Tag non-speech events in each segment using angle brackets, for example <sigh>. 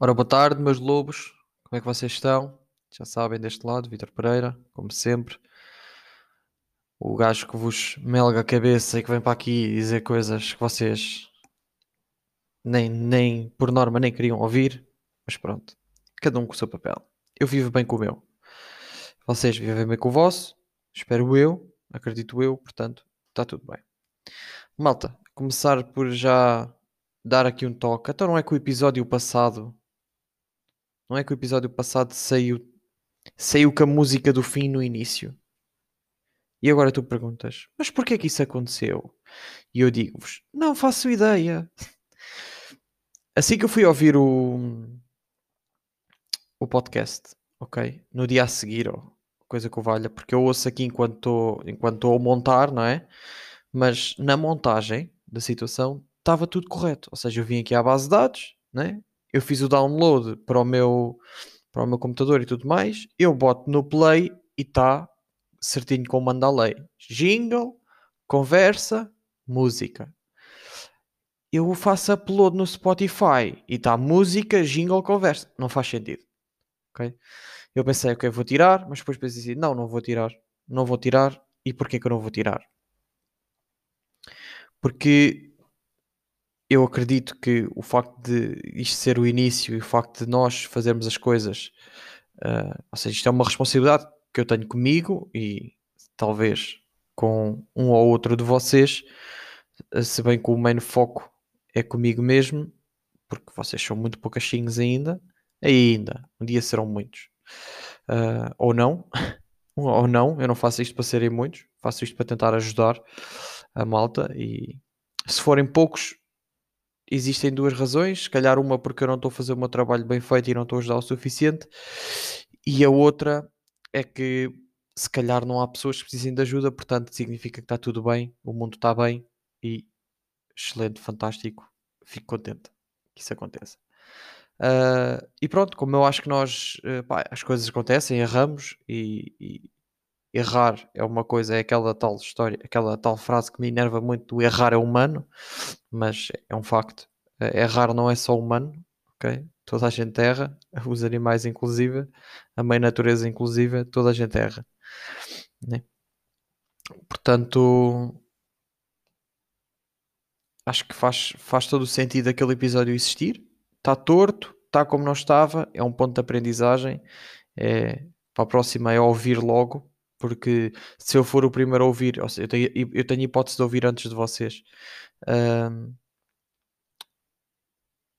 Ora, boa tarde, meus lobos. Como é que vocês estão? Já sabem, deste lado, Vitor Pereira, como sempre. O gajo que vos melga a cabeça e que vem para aqui dizer coisas que vocês nem, nem por norma nem queriam ouvir. Mas pronto, cada um com o seu papel. Eu vivo bem com o meu. Vocês vivem bem com o vosso. Espero eu, acredito eu, portanto, está tudo bem. Malta, começar por já dar aqui um toque. Então não é que o episódio passado não é que o episódio passado saiu, saiu com a música do fim no início? E agora tu perguntas, mas porquê que isso aconteceu? E eu digo-vos, não faço ideia. <laughs> Assim que eu fui ouvir o, o podcast, ok? No dia a seguir, ou coisa que o valha, porque eu ouço aqui enquanto estou enquanto a montar, não é? Mas na montagem da situação estava tudo correto. Ou seja, eu vim aqui à base de dados, né? Eu fiz o download para o meu, para o meu computador e tudo mais, eu boto no play e está certinho como manda a lei. Jingle, conversa, música. Eu faço upload no Spotify e está música, jingle, conversa. Não faz sentido. Ok? Eu pensei, ok, vou tirar, mas depois pensei assim, não, não vou tirar. Não vou tirar. E porquê que eu não vou tirar? Porque eu acredito que o facto de isto ser o início e o facto de nós fazermos as coisas, uh, ou seja, isto é uma responsabilidade que eu tenho comigo e talvez com um ou outro de vocês, uh, se bem que o main foco é comigo mesmo, porque vocês são muito poucachinhos ainda, ainda, um dia serão muitos. Uh, ou não, <laughs> ou não, eu não faço isto para serem muitos, faço isto para tentar ajudar a malta e se forem poucos, existem duas razões. Se calhar uma porque eu não estou a fazer o meu trabalho bem feito e não estou a ajudar o suficiente. E a outra é que se calhar não há pessoas que precisem de ajuda, portanto significa que está tudo bem, o mundo está bem e excelente, fantástico. Fico contente que isso aconteça. Uh, e pronto, como eu acho que nós uh, pá, as coisas acontecem, erramos e, e, errar é uma coisa, é aquela tal história, aquela tal frase que me enerva muito: o errar é humano, mas é um facto. Eh, errar não é só humano, ok? Toda a gente erra, <laughs> os animais inclusive, a mãe natureza inclusive, toda a gente erra. Né? Portanto, acho que faz, faz todo o sentido aquele episódio existir. Está torto, está como não estava, é um ponto de aprendizagem. É, para a próxima é ouvir logo porque se eu for o primeiro a ouvir, ou seja, eu tenho, eu tenho hipótese de ouvir antes de vocês. Um,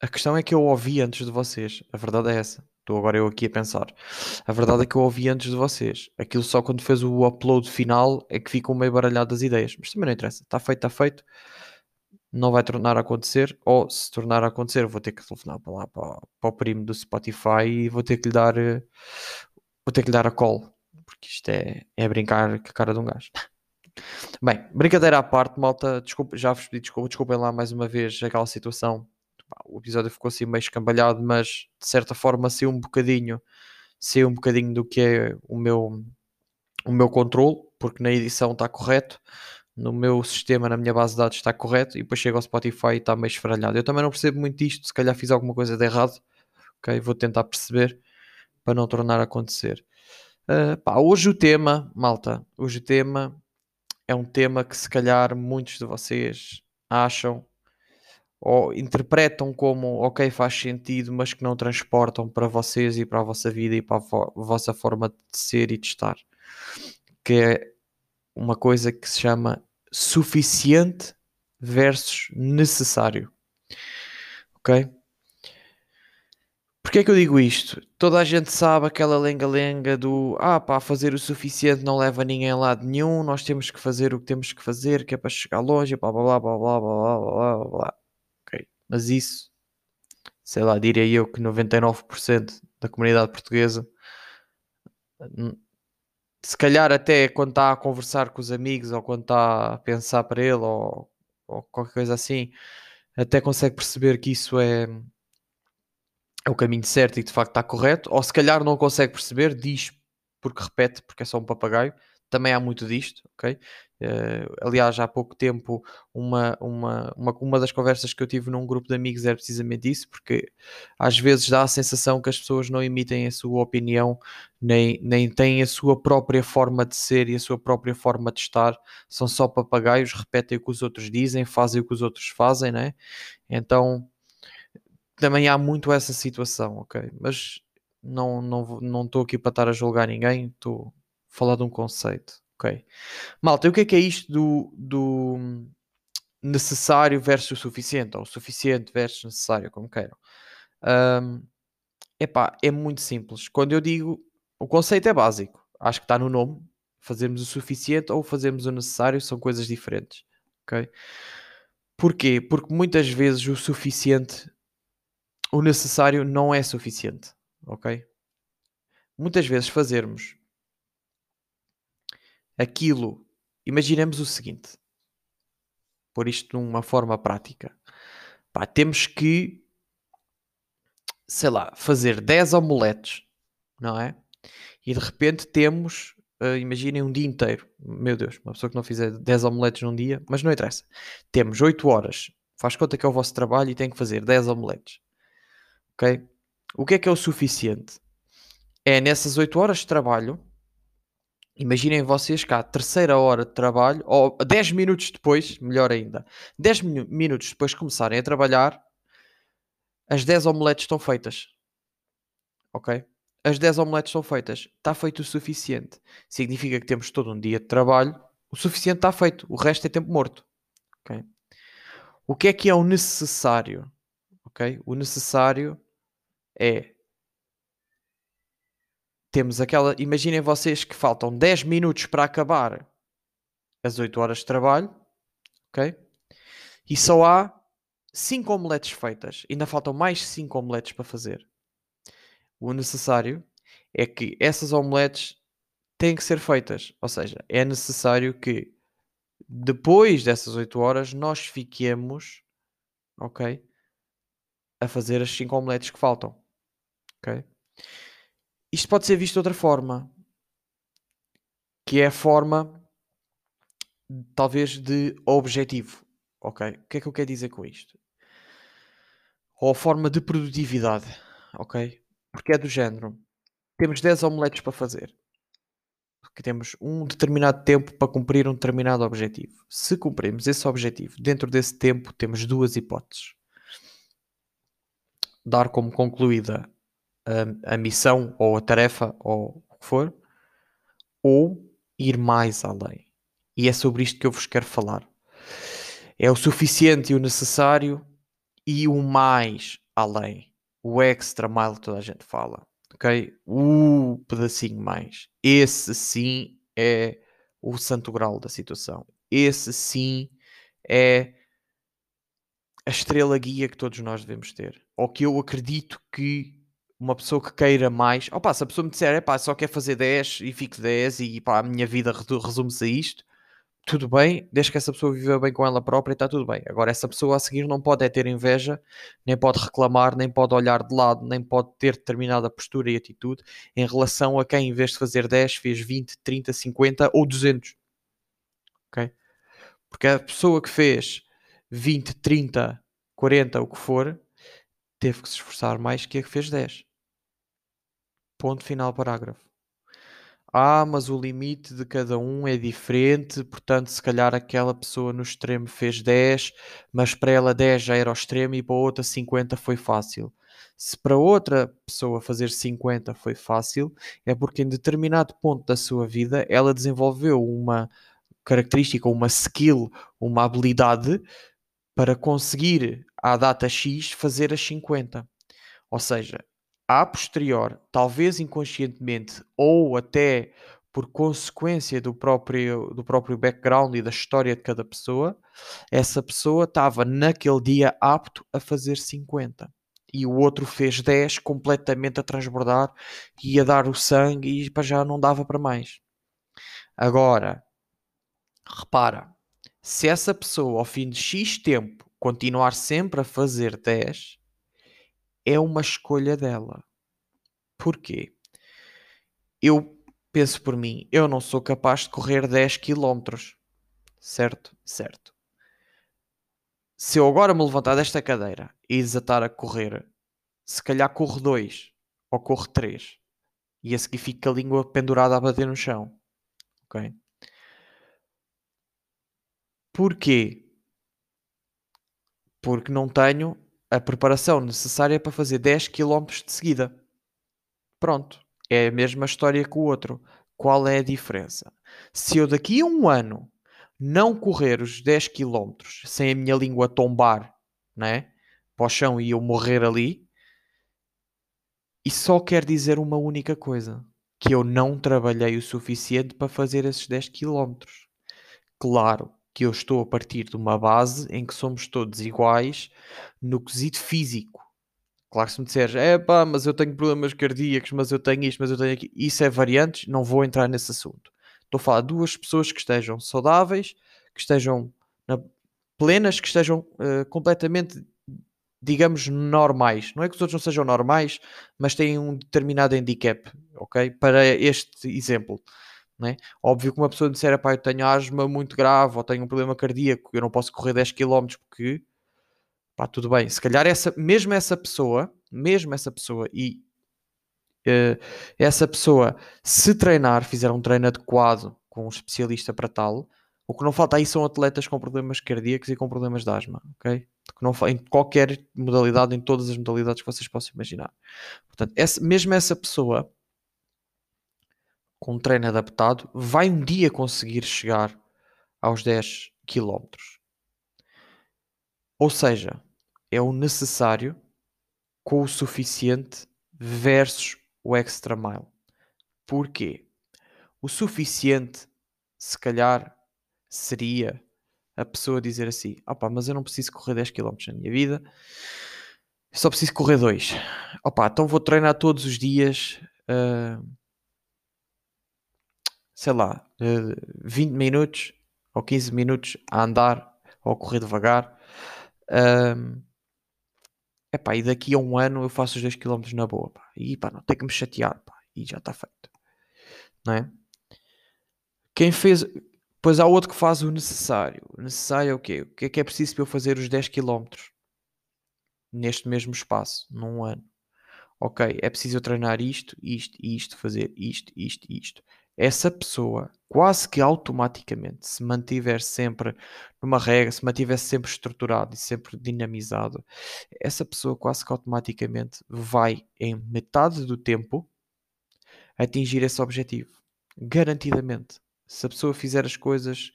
a questão é que eu ouvi antes de vocês. A verdade é essa. Estou agora eu aqui a pensar. A verdade é que eu ouvi antes de vocês. Aquilo só quando fez o upload final é que ficam meio baralhado as ideias. Mas também não interessa. Está feito, está feito. Não vai tornar a acontecer. Ou se tornar a acontecer, vou ter que telefonar para lá para, para o primo do Spotify e vou ter que lhe dar. Eh, vou ter que lhe dar a call porque isto é, é brincar com a cara de um gajo. Bem, brincadeira à parte, malta, desculpa, já vos pedi desculpa, desculpem lá mais uma vez aquela situação. O episódio ficou assim meio escambalhado, mas de certa forma saiu um bocadinho, saiu um bocadinho do que é o meu, o meu controle, porque na edição está correto, no meu sistema, na minha base de dados está correto, e depois chega ao Spotify e está meio esfaralhado. Eu também não percebo muito isto, se calhar fiz alguma coisa de errado, ok? Vou tentar perceber para não tornar a acontecer. Uh, pá, hoje o tema, malta, hoje o tema é um tema que se calhar muitos de vocês acham ou interpretam como ok, faz sentido, mas que não transportam para vocês e para a vossa vida e para a, vo vossa forma de ser e de estar. Que é uma coisa que se chama suficiente versus necessário. Ok? Porquê é que eu digo isto? Toda a gente sabe aquela lenga-lenga do ah pá, fazer o suficiente não leva ninguém a lado nenhum, nós temos que fazer o que temos que fazer, que é para chegar longe, blá blá blá blá blá blá blá blá blá. Mas isso, sei lá, diria eu que 99% da comunidade portuguesa, se calhar até quando está a conversar com os amigos ou quando está a pensar para ele ou, ou qualquer coisa assim, até consegue perceber que isso é é o caminho certo e de facto está correto, ou se calhar não consegue perceber, diz porque repete, porque é só um papagaio. Também há muito disto, ok? Uh, aliás, há pouco tempo, uma, uma, uma, uma das conversas que eu tive num grupo de amigos era precisamente isso, porque às vezes dá a sensação que as pessoas não emitem a sua opinião, nem, nem têm a sua própria forma de ser e a sua própria forma de estar, são só papagaios, repetem o que os outros dizem, fazem o que os outros fazem, né? Então também há muito essa situação, ok? Mas não estou não, não aqui para estar a julgar ninguém, estou a falar de um conceito. Ok. Malta, o que é que é isto do, do necessário versus suficiente? Ou suficiente versus necessário, como queiram. Um, epá, é muito simples. Quando eu digo, o conceito é básico. Acho que está no nome. Fazemos o suficiente ou fazemos o necessário são coisas diferentes. Ok? Porquê? Porque muitas vezes o suficiente, o necessário não é suficiente. Ok? Muitas vezes fazermos aquilo. Imaginemos o seguinte: por isto de uma forma prática. Pá, temos que, sei lá, fazer 10 omeletes, não é? E de repente temos, uh, imaginem um dia inteiro. Meu Deus, uma pessoa que não fizer 10 omeletes num dia, mas não interessa. Temos 8 horas, faz conta que é o vosso trabalho e tem que fazer 10 omeletes. Ok? O que é que é o suficiente? É nessas 8 horas de trabalho Imaginem vocês à terceira hora de trabalho, ou 10 minutos depois, melhor ainda, 10 minutos depois de começarem a trabalhar, as 10 omeletes estão feitas. Ok? As 10 omeletes estão feitas. Está feito o suficiente. Significa que temos todo um dia de trabalho. O suficiente está feito. O resto é tempo morto. O que é que é o necessário? O necessário é temos aquela. Imaginem vocês que faltam 10 minutos para acabar as 8 horas de trabalho, ok? E só há 5 omeletes feitas. Ainda faltam mais 5 omeletes para fazer. O necessário é que essas omeletes têm que ser feitas. Ou seja, é necessário que depois dessas 8 horas nós fiquemos, ok? A fazer as 5 omeletes que faltam, isto pode ser visto de outra forma, que é a forma, talvez, de objetivo. Ok? O que é que eu quero dizer com isto? Ou a forma de produtividade. Ok? Porque é do género. Temos 10 omeletes para fazer. Que temos um determinado tempo para cumprir um determinado objetivo. Se cumprirmos esse objetivo dentro desse tempo, temos duas hipóteses: dar como concluída a, a missão ou a tarefa ou o que for, ou ir mais além. E é sobre isto que eu vos quero falar. É o suficiente e o necessário e o mais além. O extra mile que toda a gente fala. Ok? O pedacinho mais. Esse sim é o santo grau da situação. Esse sim é a estrela guia que todos nós devemos ter. Ou que eu acredito que uma pessoa que queira mais, opa, se a pessoa me disser, é pá, só quer fazer 10 e fico 10 e pá, a minha vida resume-se a isto, tudo bem, desde que essa pessoa viva bem com ela própria, está tudo bem. Agora, essa pessoa a seguir não pode é ter inveja, nem pode reclamar, nem pode olhar de lado, nem pode ter determinada postura e atitude em relação a quem, em vez de fazer 10, fez 20, 30, 50 ou 200. Ok? Porque a pessoa que fez 20, 30, 40, o que for, teve que se esforçar mais que a que fez 10. Ponto final, parágrafo. Ah, mas o limite de cada um é diferente, portanto, se calhar aquela pessoa no extremo fez 10, mas para ela 10 já era o extremo e para outra 50 foi fácil. Se para outra pessoa fazer 50 foi fácil, é porque em determinado ponto da sua vida ela desenvolveu uma característica, uma skill, uma habilidade para conseguir à data X fazer as 50. Ou seja, a posterior, talvez inconscientemente ou até por consequência do próprio, do próprio background e da história de cada pessoa, essa pessoa estava naquele dia apto a fazer 50. E o outro fez 10 completamente a transbordar e a dar o sangue e já não dava para mais. Agora, repara, se essa pessoa ao fim de X tempo continuar sempre a fazer 10, é uma escolha dela. Porquê? Eu penso por mim, eu não sou capaz de correr 10 km. Certo? Certo. Se eu agora me levantar desta cadeira e desatar a correr, se calhar corro 2 ou corro 3 e a seguir com a língua pendurada a bater no chão. Ok? Porquê? Porque não tenho a preparação necessária para fazer 10 km de seguida. Pronto. É a mesma história que o outro. Qual é a diferença? Se eu daqui a um ano não correr os 10 km sem a minha língua tombar né, para o chão e eu morrer ali, isso só quer dizer uma única coisa: que eu não trabalhei o suficiente para fazer esses 10 km. Claro que eu estou a partir de uma base em que somos todos iguais no quesito físico. Claro que se me disseres, é pá, mas eu tenho problemas cardíacos, mas eu tenho isto, mas eu tenho aquilo, isso é variantes, não vou entrar nesse assunto. Estou a falar de duas pessoas que estejam saudáveis, que estejam na, plenas, que estejam uh, completamente, digamos, normais. Não é que os outros não sejam normais, mas têm um determinado handicap, ok? Para este exemplo. É? Óbvio que uma pessoa disser, pá, eu tenho asma muito grave ou tenho um problema cardíaco, eu não posso correr 10 km porque, pá, tudo bem. Se calhar essa, mesmo essa pessoa, mesmo essa pessoa e uh, essa pessoa, se treinar, fizer um treino adequado com um especialista para tal, o que não falta aí são atletas com problemas cardíacos e com problemas de asma, ok? Que não, em qualquer modalidade, em todas as modalidades que vocês possam imaginar. Portanto, essa, mesmo essa pessoa com um treino adaptado vai um dia conseguir chegar aos 10 km. Ou seja, é o necessário com o suficiente versus o extra mile. Porquê? O suficiente, se calhar, seria a pessoa dizer assim: opá, mas eu não preciso correr 10 km na minha vida, só preciso correr 2. Opá, então vou treinar todos os dias, uh, sei lá, uh, ah, 20 minutos ou 15 minutos a andar ou a correr devagar. Uh, epá, e daqui a um ano eu faço os 2 km na boa, pá. e pá, não tem que me chatear, pá. e já está feito, não é? Quem fez, pois há outro que faz o necessário. O necessário é o quê? O que é que é preciso para eu fazer os 10 km neste mesmo espaço, num ano? Ok, é preciso eu treinar isto, isto, isto, fazer isto, isto, isto essa pessoa quase que automaticamente se mantiver sempre numa regra, se mantiver sempre estruturado e sempre dinamizado, essa pessoa quase que automaticamente vai em metade do tempo atingir esse objetivo. Garantidamente. Se a pessoa fizer as coisas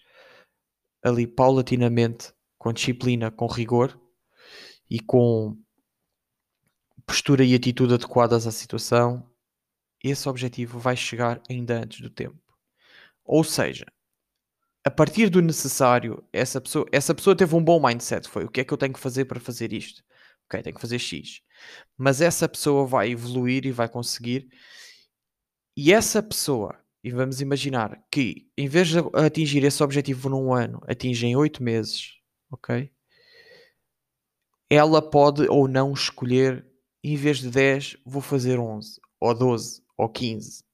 ali paulatinamente, com disciplina, com rigor e com postura e atitude adequadas à situação, esse objetivo vai chegar ainda antes do tempo. Ou seja, a partir do necessário, essa pessoa, essa pessoa teve um bom mindset. Foi o que é que eu tenho que fazer para fazer isto? Ok, tenho que fazer X. Mas essa pessoa vai evoluir e vai conseguir. E essa pessoa, e vamos imaginar que em vez de atingir esse objetivo num ano, atinge em 8 meses, ok? Ela pode ou não escolher, em vez de 10, vou fazer 11 ou 12 ou 15.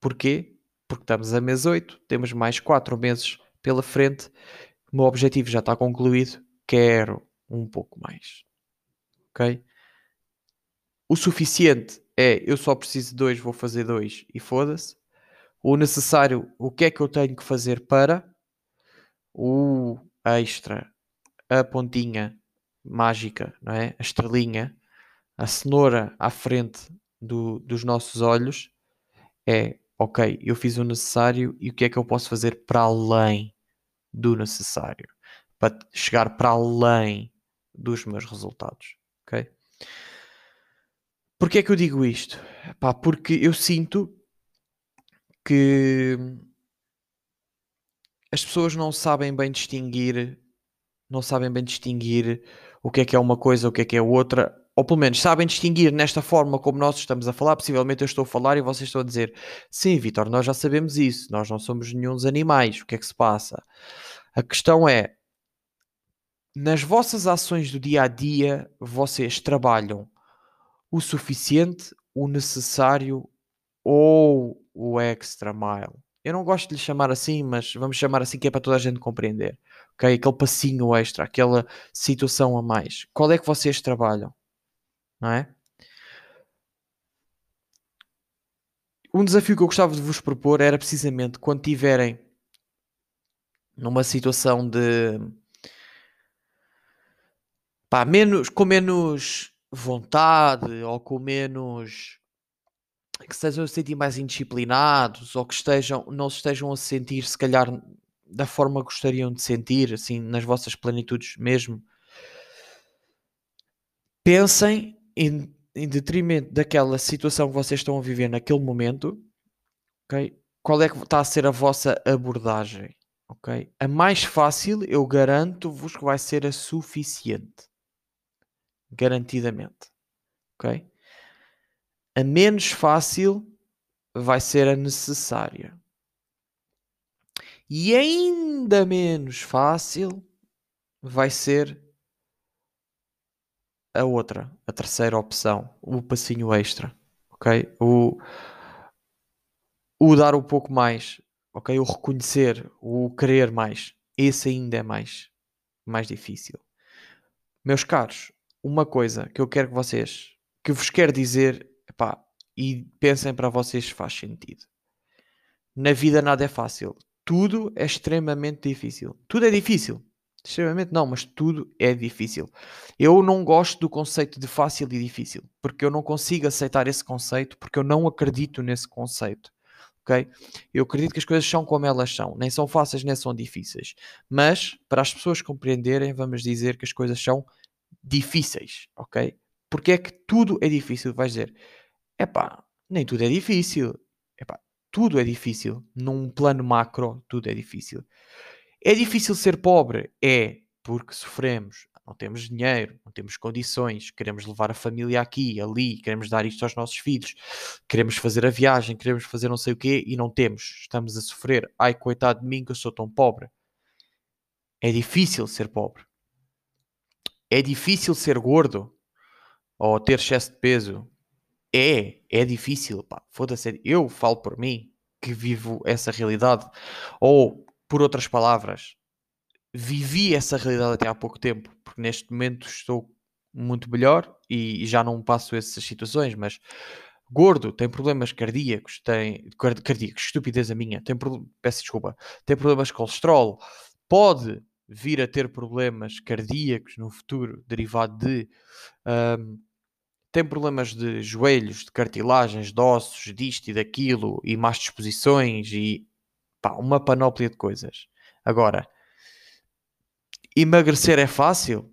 Porquê? Porque estamos a mês 8, temos mais 4 meses pela frente, o meu objetivo já está concluído, quero um pouco mais. Ok? O suficiente é eu só preciso de 2, vou fazer 2 e foda-se. O necessário, o que é que eu tenho que fazer para? O extra, a pontinha mágica, não é? A estrelinha, a cenoura à frente do, dos nossos olhos é ok, eu fiz o necessário e o que é que eu posso fazer para além do necessário para chegar para além dos meus resultados, ok? Porquê é que eu digo isto? Pá, porque eu sinto que as pessoas não sabem bem distinguir, não sabem bem distinguir o que é que é uma coisa, o que é que é outra, ou pelo menos sabem distinguir nesta forma como nós estamos a falar, possivelmente eu estou a falar e vocês estão a dizer sim, Vitor, nós já sabemos isso, nós não somos nenhum animais, o que é que se passa? A questão é, nas vossas ações do dia a dia, vocês trabalham o suficiente, o necessário ou o extra mile? eu não gosto de lhe chamar assim, mas vamos chamar assim que é para toda a gente compreender. Ok? Aquele passinho extra, aquela situação a mais. Qual é que vocês trabalham? Não é? Um desafio que eu gostava de vos propor era precisamente quando tiverem numa situação de pá, menos, com menos vontade ou com menos que estejam a sentir mais indisciplinados ou que estejam, não se estejam a sentir se calhar da forma que gostariam de sentir, assim, nas vossas plenitudes mesmo. Pensem em, em detrimento daquela situação que vocês estão a viver naquele momento, ok? Qual é que está a ser a vossa abordagem, ok? A mais fácil, eu garanto-vos que vai ser a suficiente garantidamente. Ok? A menos fácil vai ser a necessária. E ainda menos fácil vai ser a outra, a terceira opção, o passinho extra, ok? O, o dar um pouco mais, ok? O reconhecer, o querer mais, esse ainda é mais, mais difícil. Meus caros, uma coisa que eu quero que vocês, que vos quero dizer, epá, e pensem para vocês se faz sentido. Na vida nada é fácil. Tudo é extremamente difícil. Tudo é difícil. Extremamente não, mas tudo é difícil. Eu não gosto do conceito de fácil e difícil, porque eu não consigo aceitar esse conceito, porque eu não acredito nesse conceito. ok? Eu acredito que as coisas são como elas são, nem são fáceis nem são difíceis. Mas, para as pessoas compreenderem, vamos dizer que as coisas são difíceis, ok? Porque é que tudo é difícil? Vais dizer, epá, nem tudo é difícil. Epá, tudo é difícil. Num plano macro, tudo é difícil. É difícil ser pobre? É, porque sofremos. Não temos dinheiro, não temos condições, queremos levar a família aqui, ali, queremos dar isto aos nossos filhos, queremos fazer a viagem, queremos fazer não sei o quê e não temos. Estamos a sofrer. Ai, coitado de mim que eu sou tão pobre. É difícil ser pobre. É difícil ser gordo ou ter excesso de peso? É, é difícil, pá. Foda-se. Eu falo por mim que vivo essa realidade. Ou, por outras palavras, vivi essa realidade até há pouco tempo, porque neste momento estou muito melhor e já não passo essas situações, mas gordo, tem problemas cardíacos, tem cardíacos, estupidez a minha, tem peço desculpa, tem problemas de colesterol, pode vir a ter problemas cardíacos no futuro, derivado de. Um, tem problemas de joelhos, de cartilagens, de ossos, disto e daquilo, e más disposições, e pá, uma panóplia de coisas. Agora, emagrecer é fácil?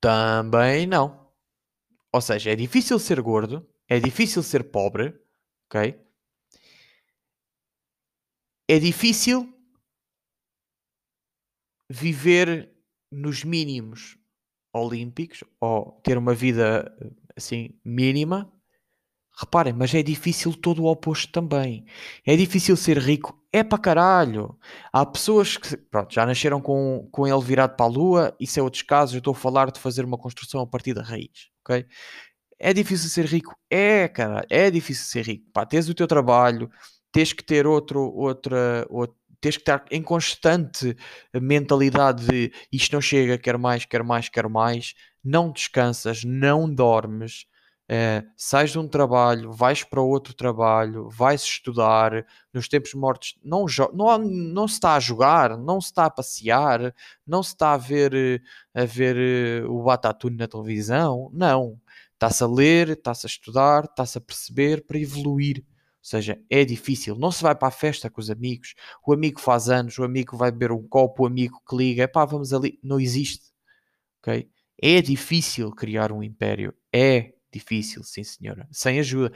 Também não. Ou seja, é difícil ser gordo, é difícil ser pobre, ok? É difícil viver nos mínimos olímpicos ou ter uma vida assim mínima. Reparem, mas é difícil todo o oposto também. É difícil ser rico, é para caralho. Há pessoas que pronto, já nasceram com, com ele virado para a lua, isso é outros casos. Eu estou a falar de fazer uma construção a partir da raiz, ok? É difícil ser rico? É, cara, é difícil ser rico. Pá, tens o teu trabalho, tens que ter outro, outra, tens que estar em constante mentalidade de isto não chega, quero mais, quero mais, quero mais, não descansas, não dormes, é, sais de um trabalho, vais para outro trabalho, vais estudar, nos tempos mortos não, não, não se está a jogar, não se está a passear, não se está a ver, a ver eh, o Batatune na televisão, não. Está-se a ler, está-se a estudar, está-se a perceber para evoluir seja, é difícil. Não se vai para a festa com os amigos. O amigo faz anos, o amigo vai beber um copo, o amigo que liga, pá, vamos ali. Não existe. Ok? É difícil criar um império. É difícil, sim senhora. Sem ajuda.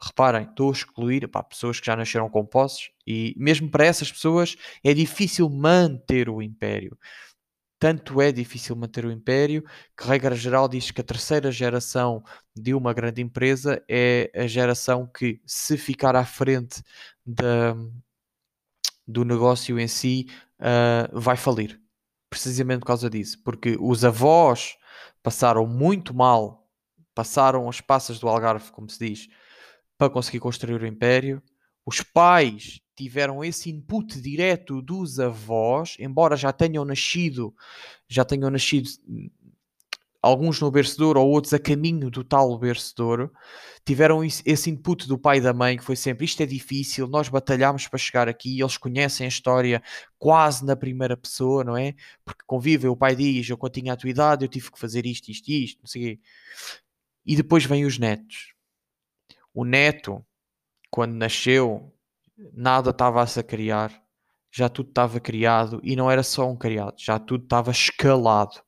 Reparem, estou a excluir pá, pessoas que já nasceram com posses e mesmo para essas pessoas é difícil manter o império. Tanto é difícil manter o império que, regra geral, diz que a terceira geração de uma grande empresa é a geração que, se ficar à frente da, do negócio em si, uh, vai falir. Precisamente por causa disso. Porque os avós passaram muito mal, passaram as passas do Algarve, como se diz, para conseguir construir o império. Os pais tiveram esse input direto dos avós, embora já tenham nascido, já tenham nascido alguns no bercedouro ou outros a caminho do tal bercedouro, tiveram esse input do pai e da mãe, que foi sempre isto é difícil, nós batalhámos para chegar aqui, eles conhecem a história quase na primeira pessoa, não é? Porque convivem, o pai diz, eu quando tinha a tua idade, eu tive que fazer isto, isto, isto, não sei o quê. E depois vêm os netos. O neto, quando nasceu, nada estava a se criar, já tudo estava criado e não era só um criado, já tudo estava escalado.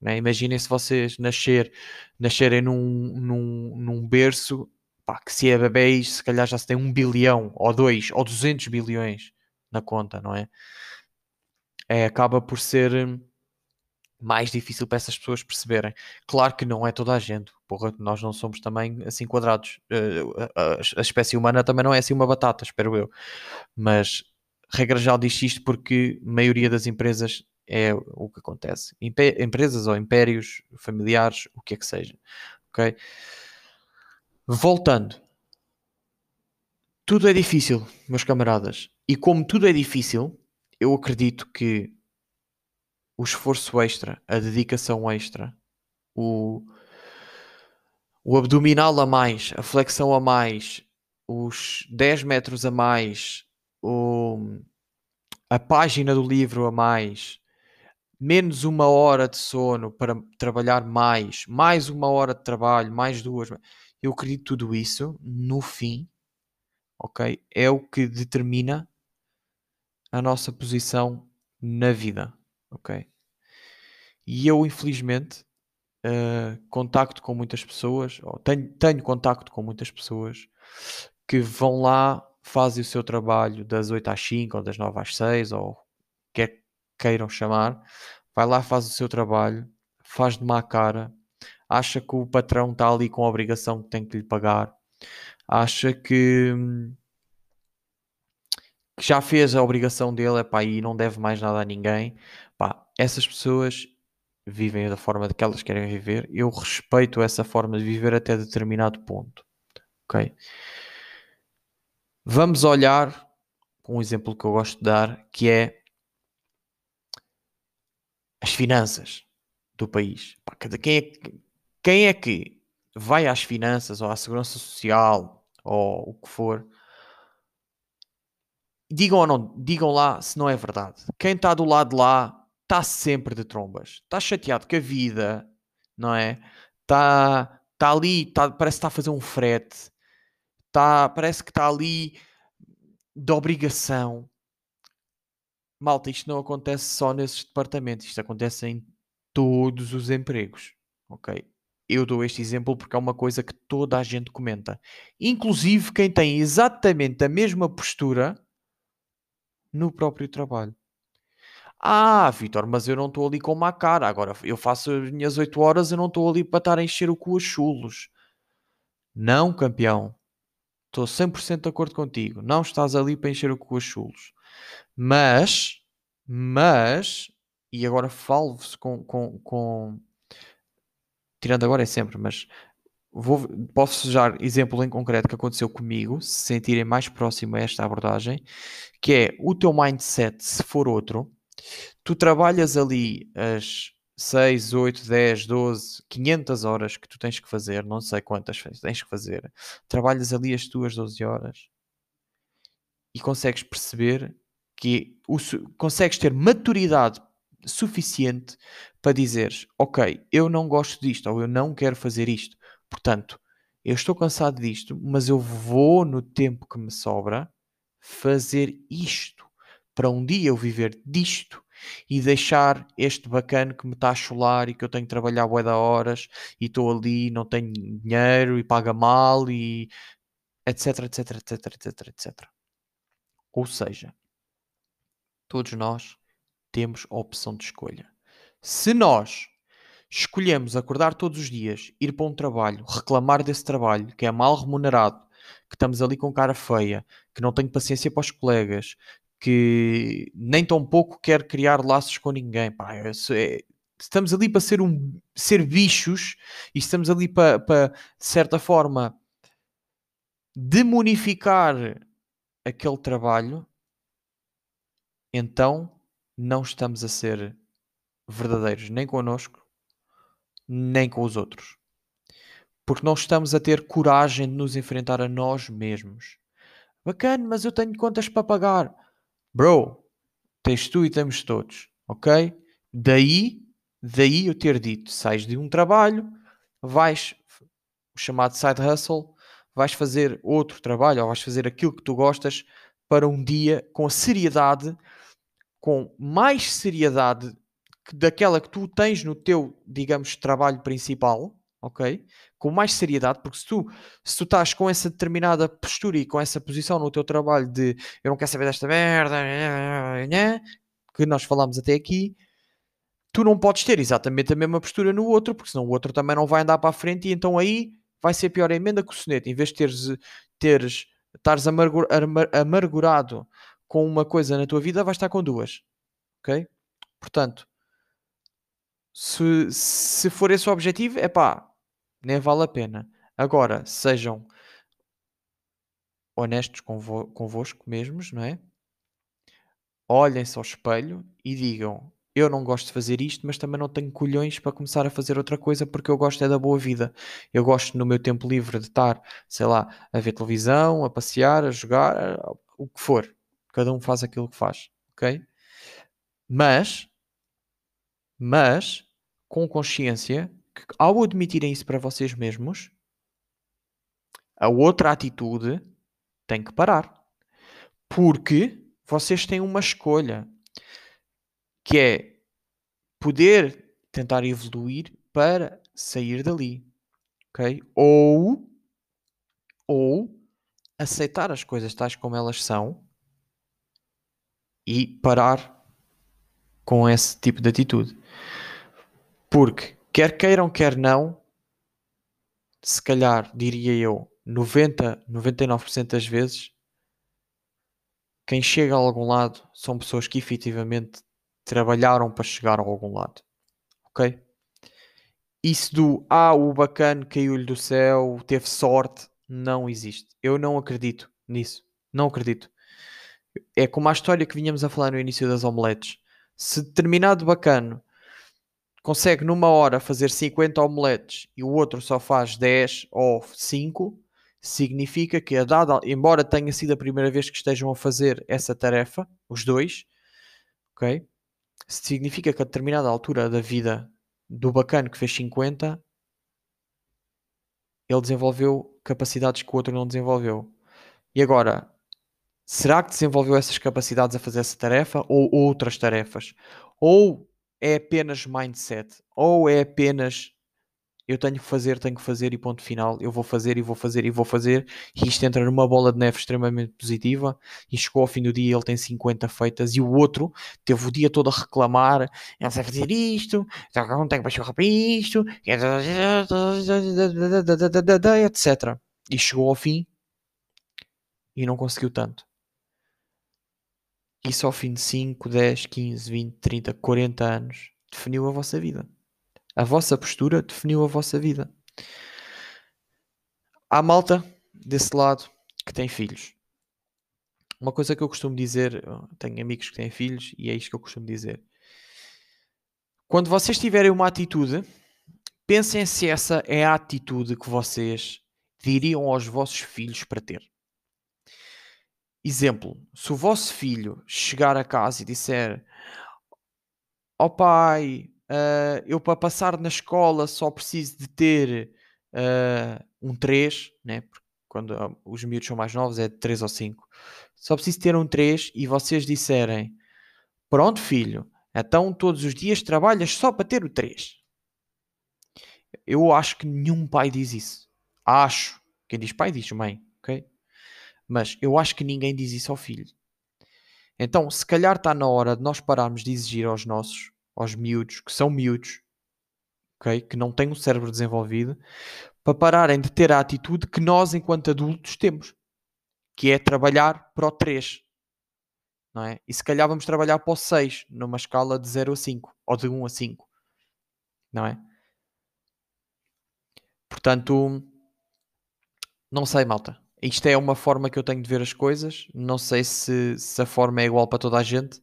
Né? Imaginem se vocês nascer, nascerem num, num, num berço pá, que se é bebês, se calhar já se tem um bilhão, ou dois, ou 200 bilhões na conta, não é? é acaba por ser mais difícil para essas pessoas perceberem. Claro que não é toda a gente, porra, nós não somos também assim quadrados. Uh, a, espécie humana também não é assim uma batata, espero eu. Mas regra já diz isto porque a maioria das empresas é o que acontece. Empresas ou impérios familiares, o que é que seja. Ok? Voltando. Tudo é difícil, meus camaradas. E como tudo é difícil, eu acredito que o esforço extra, a dedicação extra, o, o abdominal a mais, a flexão a mais, os 10 metros a mais, o, a página do livro a mais, menos uma hora de sono para trabalhar mais, mais uma hora de trabalho, mais duas. Eu acredito tudo isso, no fim, ok? É o que determina a nossa posição na vida, ok? E eu, infelizmente, uh, contacto com muitas pessoas, ou tenho, tenho contacto com muitas pessoas que vão lá, fazem o seu trabalho das 8 às 5, ou das 9 às 6, ou quer queiram chamar, vai lá, faz o seu trabalho, faz de má cara, acha que o patrão está ali com a obrigação que tem que lhe pagar, acha que, que já fez a obrigação dele epá, e não deve mais nada a ninguém. Essas pessoas vivem da forma que elas querem viver. Eu respeito essa forma de viver até determinado ponto. Ok? Vamos olhar um exemplo que eu gosto de dar, que é as finanças do país. Quem, é, quem é que vai às finanças ou à segurança social ou o que for? Digam ou não, digam lá se não é verdade. Quem está do lado de lá está sempre de trombas. Está chateado com a vida, não é? Está tá ali, tá, parece que está a fazer um frete. Tá, parece que está ali de obrigação. Malta, isto não acontece só nesses departamentos, isto acontece em todos os empregos, ok? Eu dou este exemplo porque é uma coisa que toda a gente comenta, inclusive quem tem exatamente a mesma postura no próprio trabalho. Ah, Vitor, mas eu não estou ali com uma cara. Agora eu faço as minhas 8 horas, eu não estou ali para estar a encher o cu a chulos. Não, campeão. Estou 100% de acordo contigo. Não estás ali para encher o cu a chulos. Mas, mas, e agora falo-vos com, com, com, Tirando agora é sempre, mas vou, posso usar exemplo em concreto que aconteceu comigo, se sentirem mais próximo a esta abordagem, que é o teu mindset, se for outro, tu trabalhas ali as 6, 8, 10, 12, 500 horas que tu tens que fazer, não sei quantas tens que fazer, trabalhas ali as tuas 12 horas e consegues perceber que o, consegues ter maturidade suficiente para dizeres, ok, eu não gosto disto ou eu não quero fazer isto. Portanto, eu estou cansado disto, mas eu vou no tempo que me sobra fazer isto para um dia eu viver disto e deixar este bacana que me está a chular e que eu tenho que trabalhar bué da horas e estou ali, não tenho dinheiro e paga mal e etc, etc, etc, etc, etc. Ou seja, todos nós temos a opção de escolha. Se nós escolhemos acordar todos os dias, ir para um trabalho, reclamar desse trabalho que é mal remunerado, que estamos ali com cara feia, que não tenho paciência para os colegas, que nem tão pouco quer criar laços com ninguém, pá, é, estamos ali para ser um ser bichos e estamos ali para, para de certa forma demonificar aquele trabalho, então não estamos a ser verdadeiros nem connosco, nem com os outros. Porque não estamos a ter coragem de nos enfrentar a nós mesmos. Bacana, mas eu tenho contas para pagar. Bro, tens tu e temos todos, ok? Daí, daí eu ter dito, sais de um trabalho, vais, o chamado side hustle, vais fazer outro trabalho ou vais fazer aquilo que tu gostas para um dia com a seriedade, com mais seriedade que daquela que tu tens no teu, digamos, trabalho principal, ok? Com mais seriedade, porque se tu, se tu estás com essa determinada postura e com essa posição no teu trabalho de eu não quero saber desta merda, que nós falamos até aqui, tu não podes ter exatamente a mesma postura no outro, porque senão o outro também não vai andar para a frente e então aí vai ser pior a emenda que o soneto. Em vez de teres, teres estares amargur, amargurado com uma coisa na tua vida, vais estar com duas. Ok? Portanto, se, se for esse o objetivo, é pá, nem vale a pena. Agora, sejam honestos convo, convosco mesmos, não é? Olhem-se ao espelho e digam: Eu não gosto de fazer isto, mas também não tenho colhões para começar a fazer outra coisa porque eu gosto é da boa vida. Eu gosto no meu tempo livre de estar, sei lá, a ver televisão, a passear, a jogar, o que for. Cada um faz aquilo que faz, ok? Mas, mas, com consciência ao admitirem isso para vocês mesmos, a outra atitude tem que parar. Porque vocês têm uma escolha que é poder tentar evoluir para sair dali, ok? Ou ou aceitar as coisas tais como elas são e parar com esse tipo de atitude. Porque quer queiram, quer não, se calhar, diria eu, 90, 99% das vezes, quem chega a algum lado são pessoas que efetivamente trabalharam para chegar a algum lado. Ok? Isso do ah, o bacana caiu-lhe do céu, teve sorte, não existe. Eu não acredito nisso. Não acredito. É como a história que vinhamos a falar no início das omeletes. Se determinado bacano consegue numa hora fazer 50 omeletes e o outro só faz 10 ou 5, significa que a dada, embora tenha sido a primeira vez que estejam a fazer essa tarefa, os dois, ok? Significa que a determinada altura da vida do bacano que fez 50, ele desenvolveu capacidades que o outro não desenvolveu. E agora, será que desenvolveu essas capacidades a fazer essa tarefa ou outras tarefas? Ou é apenas mindset, ou é apenas eu tenho que fazer, tenho que fazer e ponto final, eu vou fazer e vou fazer e vou fazer, e isto entra numa bola de neve extremamente positiva, e chegou ao fim do dia ele tem 50 feitas, e o outro teve o dia todo a reclamar, não sei fazer isto, não tenho paixão para isto, etc. E chegou ao fim e não conseguiu tanto. Isso ao fim de 5, 10, 15, 20, 30, 40 anos definiu a vossa vida. A vossa postura definiu a vossa vida. Há malta desse lado que tem filhos. Uma coisa que eu costumo dizer, tenho amigos que têm filhos e é isto que eu costumo dizer. Quando vocês tiverem uma atitude, pensem se essa é a atitude que vocês diriam aos vossos filhos para ter. Exemplo, se o vosso filho chegar a casa e disser: Ó oh pai, uh, eu para passar na escola só preciso de ter uh, um 3, né? Porque quando uh, os miúdos são mais novos é de 3 ou 5. Só preciso ter um 3 e vocês disserem: Pronto, filho, então todos os dias trabalhas só para ter o 3. Eu acho que nenhum pai diz isso. Acho. Quem diz pai diz mãe, ok? Mas eu acho que ninguém diz isso ao filho. Então, se calhar está na hora de nós pararmos de exigir aos nossos, aos miúdos, que são miúdos, okay? que não têm o cérebro desenvolvido, para pararem de ter a atitude que nós, enquanto adultos, temos, que é trabalhar para o 3. Não é? E se calhar vamos trabalhar para o 6, numa escala de 0 a 5, ou de 1 a 5. Não é? Portanto, não sei, malta isto é uma forma que eu tenho de ver as coisas. Não sei se, se a forma é igual para toda a gente,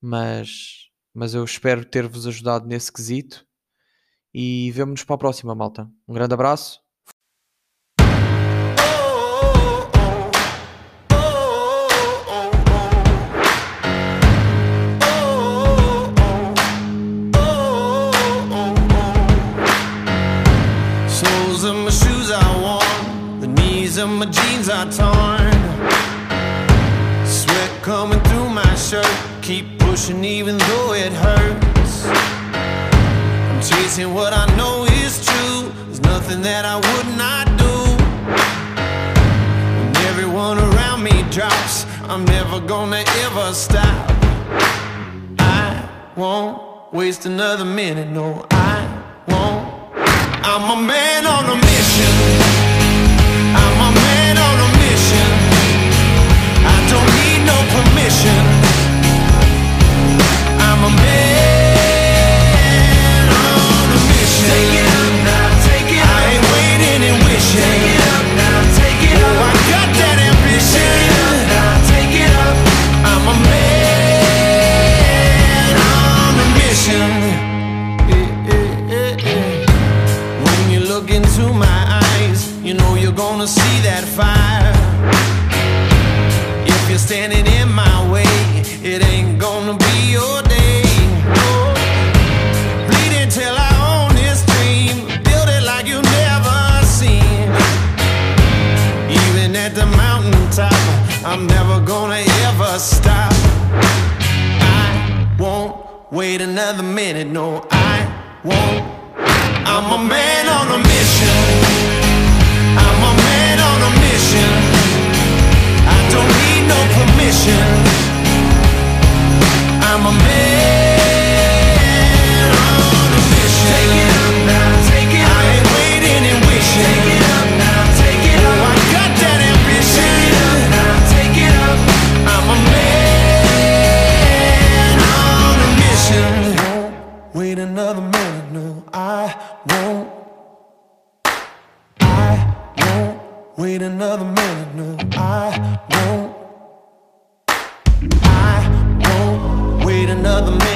mas, mas eu espero ter-vos ajudado nesse quesito. E vemo-nos para a próxima, malta. Um grande abraço. Jeans are torn. Sweat coming through my shirt, keep pushing even though it hurts. I'm chasing what I know is true, there's nothing that I would not do. When everyone around me drops, I'm never gonna ever stop. I won't waste another minute, no, I won't. I'm a man on a mission. No permission. I'm a man on a mission. Take it up now, take it up. I ain't waiting and wishing. Take it up now, take it up. Oh, I got that ambition. Take it up now, take it up. I'm a man on a mission. When you look into my eyes, you know you're gonna see that fire. If you're standing wait another minute, no, I won't. I'm a man on a mission. I'm a man on a mission. I don't need no permission. I'm a man on a mission. Take it up now, take it. I ain't waiting and wishing. I won't wait another minute, no, I won't. I won't wait another minute,